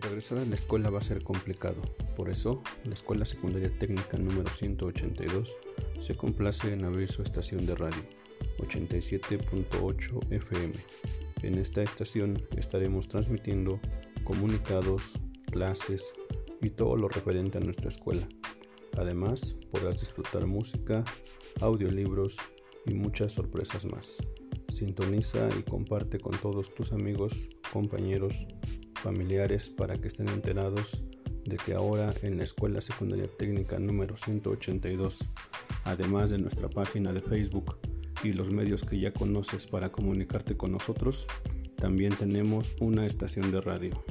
Regresar a la escuela va a ser complicado, por eso la Escuela Secundaria Técnica número 182 se complace en abrir su estación de radio 87.8 FM. En esta estación estaremos transmitiendo comunicados, clases y todo lo referente a nuestra escuela. Además, podrás disfrutar música, audiolibros y muchas sorpresas más. Sintoniza y comparte con todos tus amigos, compañeros, familiares para que estén enterados de que ahora en la Escuela Secundaria Técnica número 182, además de nuestra página de Facebook y los medios que ya conoces para comunicarte con nosotros, también tenemos una estación de radio.